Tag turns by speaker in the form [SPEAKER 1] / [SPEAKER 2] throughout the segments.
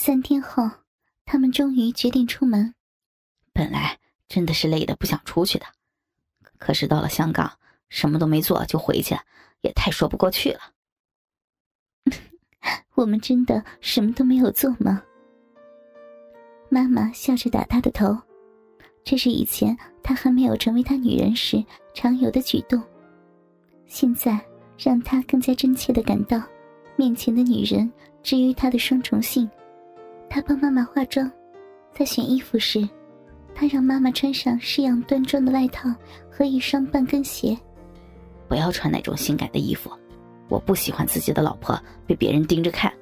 [SPEAKER 1] 三天后，他们终于决定出门。
[SPEAKER 2] 本来真的是累得不想出去的，可是到了香港，什么都没做就回去，也太说不过去了。
[SPEAKER 1] 我们真的什么都没有做吗？妈妈笑着打他的头，这是以前他还没有成为他女人时常有的举动，现在让他更加真切的感到，面前的女人至于他的双重性。他帮妈妈化妆，在选衣服时，他让妈妈穿上式样端庄的外套和一双半跟鞋。
[SPEAKER 2] 不要穿那种性感的衣服，我不喜欢自己的老婆被别人盯着看。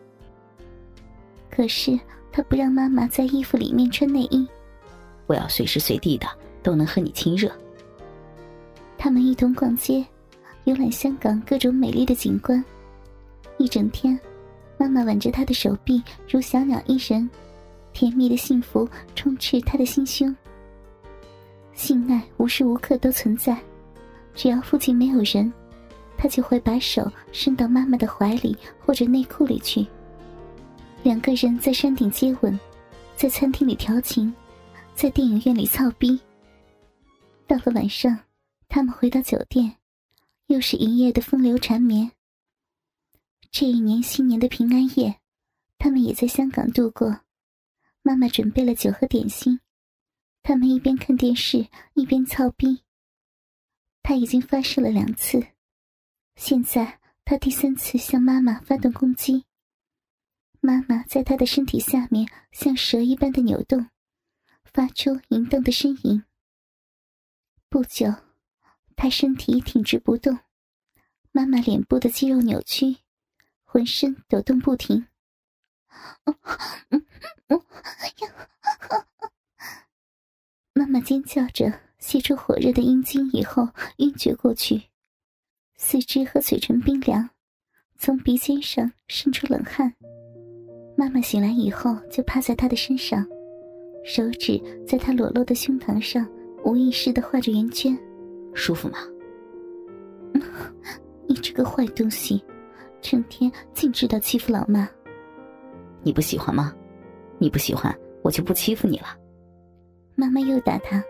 [SPEAKER 1] 可是他不让妈妈在衣服里面穿内衣。
[SPEAKER 2] 我要随时随地的都能和你亲热。
[SPEAKER 1] 他们一同逛街，游览香港各种美丽的景观，一整天。妈妈挽着他的手臂，如小鸟依人，甜蜜的幸福充斥他的心胸。性爱无时无刻都存在，只要附近没有人，他就会把手伸到妈妈的怀里或者内裤里去。两个人在山顶接吻，在餐厅里调情，在电影院里操逼。到了晚上，他们回到酒店，又是一夜的风流缠绵。这一年新年的平安夜，他们也在香港度过。妈妈准备了酒和点心，他们一边看电视一边操逼。他已经发射了两次，现在他第三次向妈妈发动攻击。妈妈在他的身体下面像蛇一般的扭动，发出淫荡的呻吟。不久，他身体挺直不动，妈妈脸部的肌肉扭曲。浑身抖动不停，妈妈尖叫着吸出火热的阴茎，以后晕厥过去，四肢和嘴唇冰凉，从鼻尖上渗出冷汗。妈妈醒来以后就趴在他的身上，手指在他裸露的胸膛上无意识的画着圆圈，
[SPEAKER 2] 舒服吗？
[SPEAKER 1] 你这个坏东西！成天净知道欺负老妈，
[SPEAKER 2] 你不喜欢吗？你不喜欢，我就不欺负你了。
[SPEAKER 1] 妈妈又打他，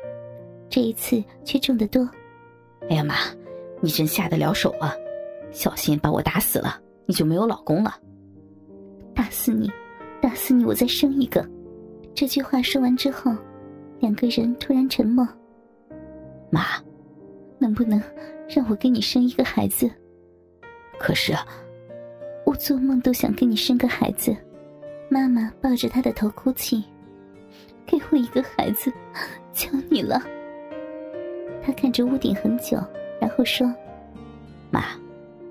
[SPEAKER 1] 这一次却重得多。
[SPEAKER 2] 哎呀妈，你真下得了手啊！小心把我打死了，你就没有老公了。
[SPEAKER 1] 打死你，打死你，我再生一个。这句话说完之后，两个人突然沉默。
[SPEAKER 2] 妈，
[SPEAKER 1] 能不能让我给你生一个孩子？
[SPEAKER 2] 可是。
[SPEAKER 1] 我做梦都想给你生个孩子，妈妈抱着他的头哭泣，给我一个孩子，求你了。他看着屋顶很久，然后说：“
[SPEAKER 2] 妈，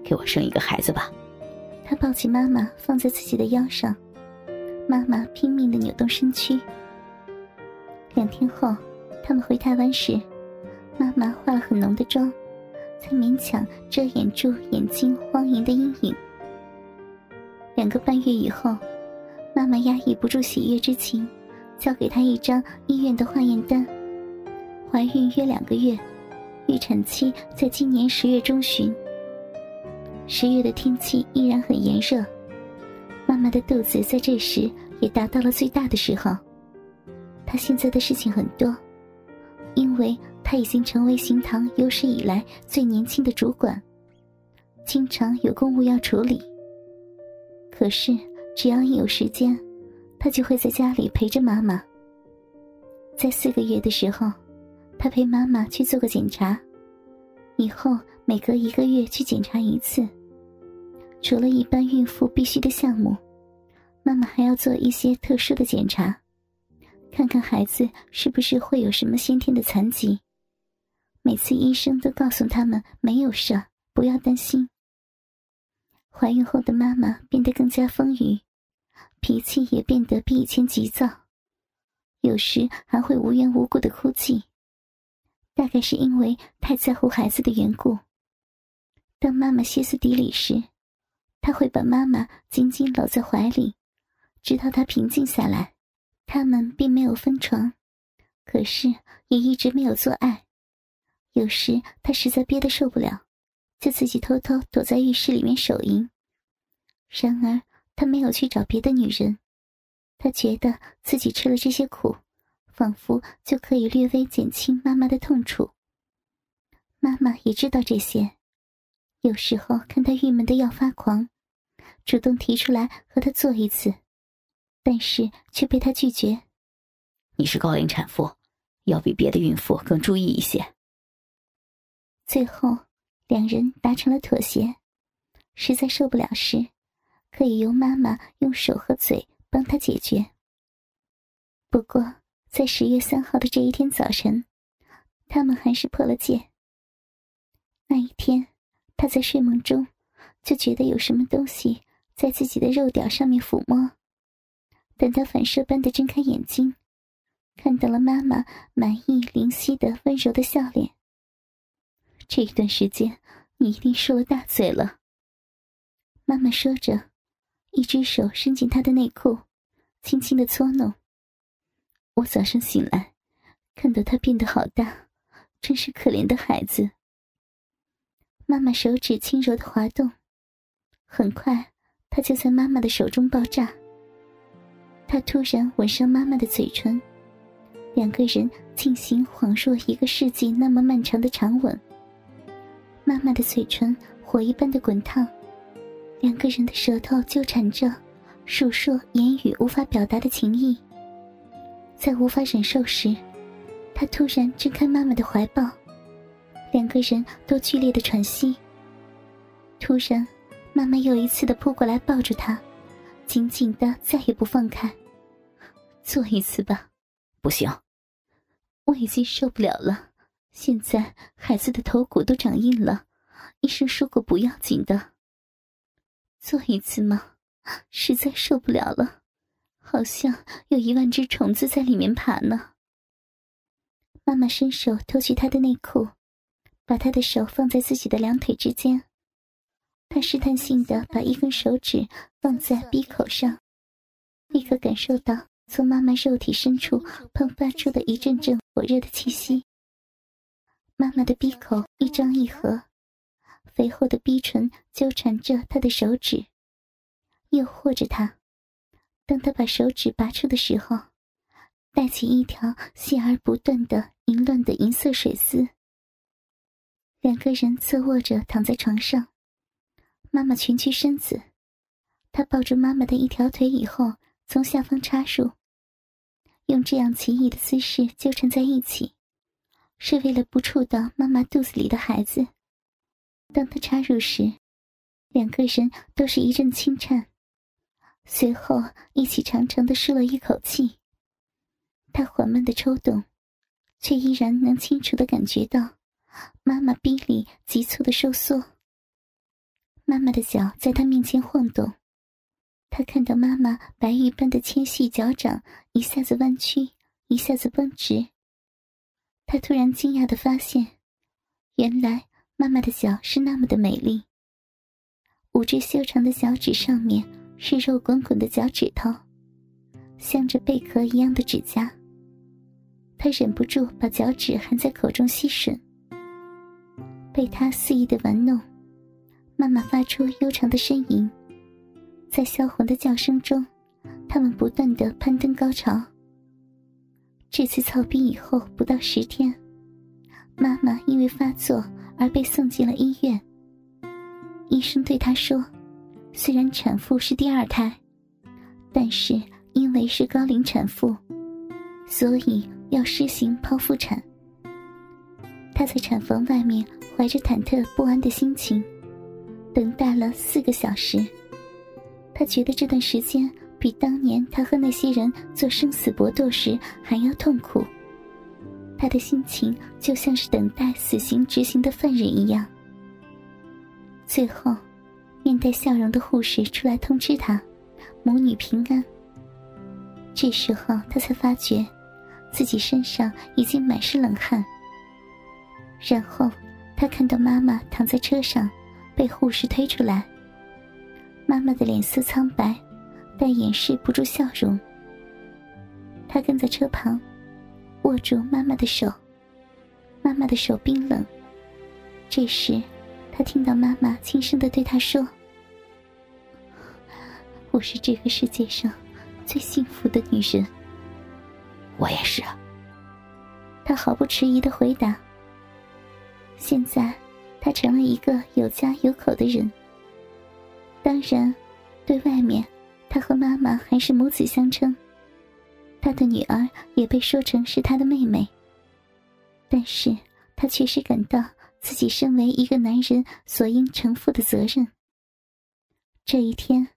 [SPEAKER 2] 给我生一个孩子吧。”
[SPEAKER 1] 他抱起妈妈放在自己的腰上，妈妈拼命的扭动身躯。两天后，他们回台湾时，妈妈化了很浓的妆，才勉强遮掩住眼睛荒淫的阴影。两个半月以后，妈妈压抑不住喜悦之情，交给他一张医院的化验单。怀孕约两个月，预产期在今年十月中旬。十月的天气依然很炎热，妈妈的肚子在这时也达到了最大的时候。她现在的事情很多，因为她已经成为行堂有史以来最年轻的主管，经常有公务要处理。可是，只要一有时间，他就会在家里陪着妈妈。在四个月的时候，他陪妈妈去做个检查，以后每隔一个月去检查一次。除了一般孕妇必须的项目，妈妈还要做一些特殊的检查，看看孩子是不是会有什么先天的残疾。每次医生都告诉他们没有事，不要担心。怀孕后的妈妈变得更加丰腴，脾气也变得比以前急躁，有时还会无缘无故的哭泣。大概是因为太在乎孩子的缘故。当妈妈歇斯底里时，他会把妈妈紧紧搂在怀里，直到她平静下来。他们并没有分床，可是也一直没有做爱。有时他实在憋得受不了。就自己偷偷躲在浴室里面手淫，然而他没有去找别的女人，他他觉得自己吃了这些苦，仿佛就可以略微减轻妈妈的痛楚。妈妈也知道这些，有时候看他郁闷的要发狂，主动提出来和他做一次，但是却被他拒绝。
[SPEAKER 2] 你是高龄产妇，要比别的孕妇更注意一些。
[SPEAKER 1] 最后，两人达成了妥协，实在受不了时，可以由妈妈用手和嘴帮他解决。不过，在十月三号的这一天早晨，他们还是破了戒。那一天，他在睡梦中就觉得有什么东西在自己的肉屌上面抚摸。等他反射般的睁开眼睛。看到了妈妈满意、灵犀的温柔的笑脸。这一段时间，你一定受了大罪了。妈妈说着，一只手伸进他的内裤，轻轻的搓弄。我早上醒来，看到他变得好大，真是可怜的孩子。妈妈手指轻柔的滑动，很快，他就在妈妈的手中爆炸。他突然吻上妈妈的嘴唇。两个人进行恍若一个世纪那么漫长的长吻。妈妈的嘴唇火一般的滚烫，两个人的舌头纠缠着，数说言语无法表达的情意。在无法忍受时，他突然挣开妈妈的怀抱，两个人都剧烈的喘息。突然，妈妈又一次的扑过来抱住他，紧紧的再也不放开。做一次吧，
[SPEAKER 2] 不行。
[SPEAKER 1] 我已经受不了了，现在孩子的头骨都长硬了，医生说过不要紧的。做一次吗？实在受不了了，好像有一万只虫子在里面爬呢。妈妈伸手脱去他的内裤，把他的手放在自己的两腿之间，他试探性的把一根手指放在鼻口上，立刻感受到。从妈妈肉体深处喷发出的一阵阵火热的气息。妈妈的鼻口一张一合，肥厚的逼唇纠缠着他的手指，诱惑着他。当他把手指拔出的时候，带起一条细而不断的凌乱的银色水丝。两个人侧卧着躺在床上，妈妈蜷曲身子，他抱住妈妈的一条腿以后。从下方插入，用这样奇异的姿势纠缠在一起，是为了不触到妈妈肚子里的孩子。当他插入时，两个人都是一阵轻颤，随后一起长长的舒了一口气。他缓慢的抽动，却依然能清楚的感觉到妈妈臂里急促的收缩。妈妈的脚在他面前晃动。他看到妈妈白玉般的纤细脚掌一下子弯曲，一下子绷直。他突然惊讶的发现，原来妈妈的脚是那么的美丽。五只修长的脚趾上面是肉滚滚的脚趾头，镶着贝壳一样的指甲。他忍不住把脚趾含在口中吸吮。被他肆意的玩弄，妈妈发出悠长的呻吟。在销魂的叫声中，他们不断的攀登高潮。这次操逼以后不到十天，妈妈因为发作而被送进了医院。医生对她说：“虽然产妇是第二胎，但是因为是高龄产妇，所以要施行剖腹产。”她在产房外面怀着忐忑不安的心情，等待了四个小时。她觉得这段时间比当年他和那些人做生死搏斗时还要痛苦。他的心情就像是等待死刑执行的犯人一样。最后，面带笑容的护士出来通知他，母女平安。这时候他才发觉，自己身上已经满是冷汗。然后，他看到妈妈躺在车上，被护士推出来。妈妈的脸色苍白，但掩饰不住笑容。他跟在车旁，握住妈妈的手。妈妈的手冰冷。这时，他听到妈妈轻声的对他说：“我是这个世界上最幸福的女人。
[SPEAKER 2] 我也是。
[SPEAKER 1] 他毫不迟疑的回答。现在，他成了一个有家有口的人。当然，对外面，他和妈妈还是母子相称。他的女儿也被说成是他的妹妹。但是他确实感到自己身为一个男人所应承负的责任。这一天，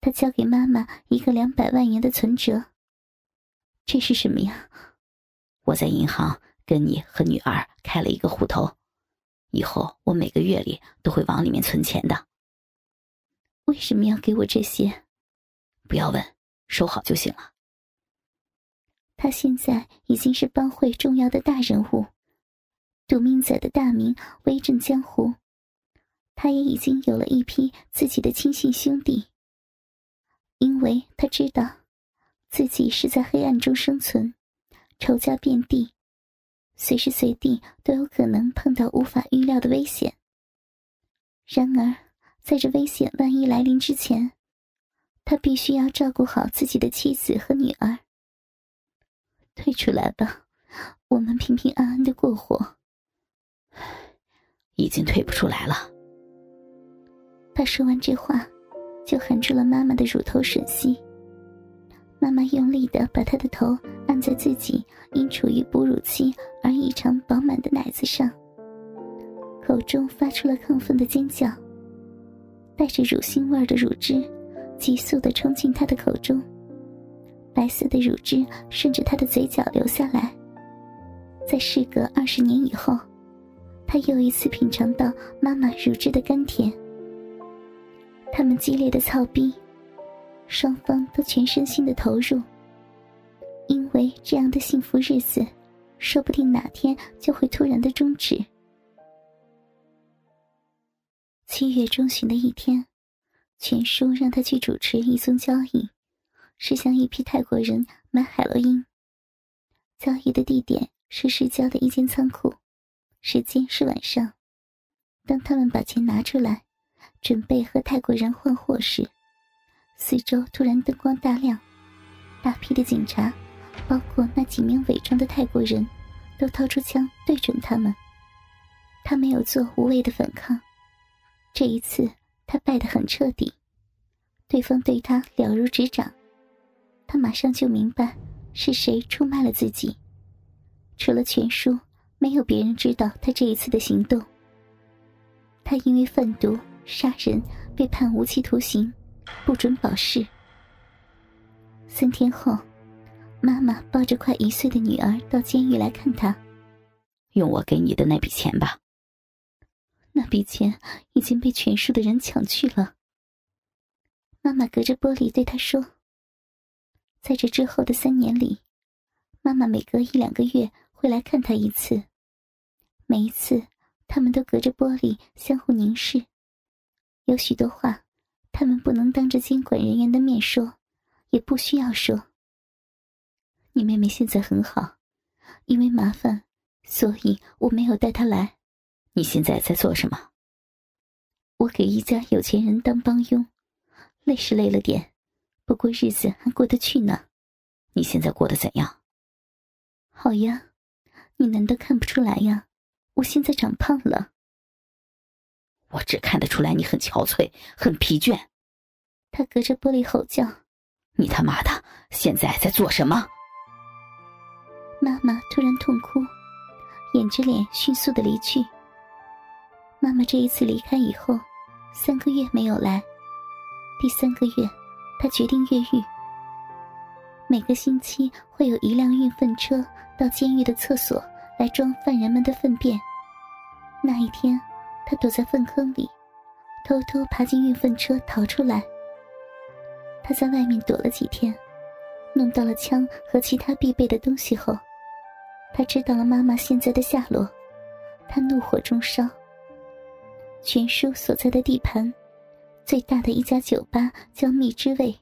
[SPEAKER 1] 他交给妈妈一个两百万元的存折。这是什么呀？
[SPEAKER 2] 我在银行跟你和女儿开了一个户头，以后我每个月里都会往里面存钱的。
[SPEAKER 1] 为什么要给我这些？
[SPEAKER 2] 不要问，收好就行了。
[SPEAKER 1] 他现在已经是帮会重要的大人物，赌命仔的大名威震江湖。他也已经有了一批自己的亲信兄弟，因为他知道自己是在黑暗中生存，仇家遍地，随时随地都有可能碰到无法预料的危险。然而，在这危险万一来临之前，他必须要照顾好自己的妻子和女儿。退出来吧，我们平平安安的过活。
[SPEAKER 2] 已经退不出来了。
[SPEAKER 1] 他说完这话，就含住了妈妈的乳头吮吸。妈妈用力的把他的头按在自己因处于哺乳期而异常饱满的奶子上，口中发出了亢奋的尖叫。带着乳腥味的乳汁，急速的冲进他的口中。白色的乳汁顺着他的嘴角流下来。在事隔二十年以后，他又一次品尝到妈妈乳汁的甘甜。他们激烈的操逼，双方都全身心的投入。因为这样的幸福日子，说不定哪天就会突然的终止。七月中旬的一天，全叔让他去主持一宗交易。是向一批泰国人买海洛因。交易的地点是市郊的一间仓库，时间是晚上。当他们把钱拿出来，准备和泰国人换货时，四周突然灯光大亮，大批的警察，包括那几名伪装的泰国人，都掏出枪对准他们。他没有做无谓的反抗，这一次他败得很彻底，对方对他了如指掌。他马上就明白是谁出卖了自己。除了全叔，没有别人知道他这一次的行动。他因为贩毒、杀人被判无期徒刑，不准保释。三天后，妈妈抱着快一岁的女儿到监狱来看他。
[SPEAKER 2] 用我给你的那笔钱吧。
[SPEAKER 1] 那笔钱已经被全叔的人抢去了。妈妈隔着玻璃对他说。在这之后的三年里，妈妈每隔一两个月会来看他一次。每一次，他们都隔着玻璃相互凝视。有许多话，他们不能当着监管人员的面说，也不需要说。你妹妹现在很好，因为麻烦，所以我没有带她来。
[SPEAKER 2] 你现在在做什么？
[SPEAKER 1] 我给一家有钱人当帮佣，累是累了点。不过日子还过得去呢，
[SPEAKER 2] 你现在过得怎样？
[SPEAKER 1] 好呀，你难道看不出来呀？我现在长胖了。
[SPEAKER 2] 我只看得出来你很憔悴，很疲倦。
[SPEAKER 1] 他隔着玻璃吼叫：“
[SPEAKER 2] 你他妈的现在在做什么？”
[SPEAKER 1] 妈妈突然痛哭，掩着脸迅速的离去。妈妈这一次离开以后，三个月没有来，第三个月。他决定越狱。每个星期会有一辆运粪车到监狱的厕所来装犯人们的粪便。那一天，他躲在粪坑里，偷偷爬进运粪车逃出来。他在外面躲了几天，弄到了枪和其他必备的东西后，他知道了妈妈现在的下落，他怒火中烧。全叔所在的地盘。最大的一家酒吧叫蜜之味，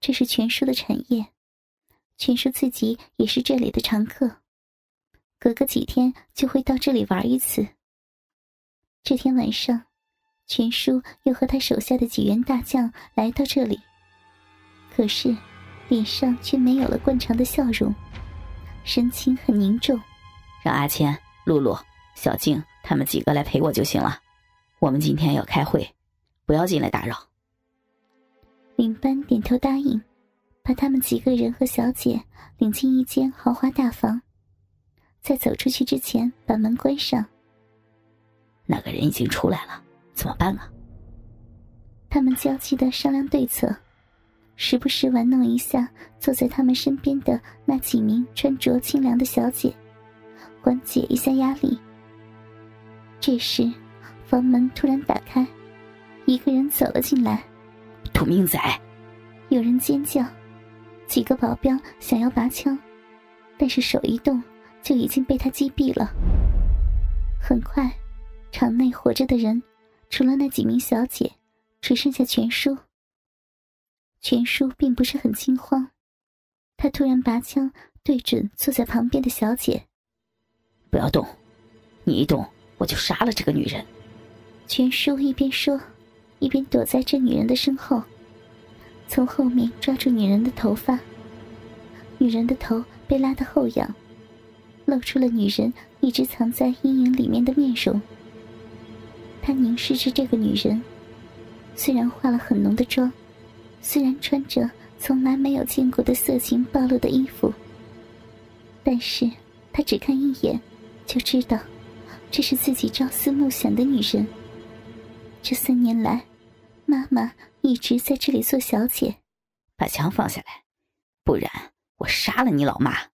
[SPEAKER 1] 这是全叔的产业，全叔自己也是这里的常客，隔个几天就会到这里玩一次。这天晚上，全叔又和他手下的几员大将来到这里，可是脸上却没有了惯常的笑容，神情很凝重。
[SPEAKER 2] 让阿谦、露露、小静他们几个来陪我就行了。我们今天要开会，不要进来打扰。
[SPEAKER 1] 领班点头答应，把他们几个人和小姐领进一间豪华大房。在走出去之前，把门关上。
[SPEAKER 2] 那个人已经出来了，怎么办啊？
[SPEAKER 1] 他们焦急的商量对策，时不时玩弄一下坐在他们身边的那几名穿着清凉的小姐，缓解一下压力。这时，房门突然打开，一个人走了进来。
[SPEAKER 2] 土命仔！
[SPEAKER 1] 有人尖叫，几个保镖想要拔枪，但是手一动。就已经被他击毙了。很快，场内活着的人，除了那几名小姐，只剩下全叔。全叔并不是很惊慌，他突然拔枪对准坐在旁边的小姐：“
[SPEAKER 2] 不要动，你一动我就杀了这个女人。”
[SPEAKER 1] 全叔一边说，一边躲在这女人的身后，从后面抓住女人的头发。女人的头被拉得后仰。露出了女人一直藏在阴影里面的面容。他凝视着这个女人，虽然化了很浓的妆，虽然穿着从来没有见过的色情暴露的衣服，但是他只看一眼，就知道这是自己朝思暮想的女人。这三年来，妈妈一直在这里做小姐。
[SPEAKER 2] 把枪放下来，不然我杀了你老妈。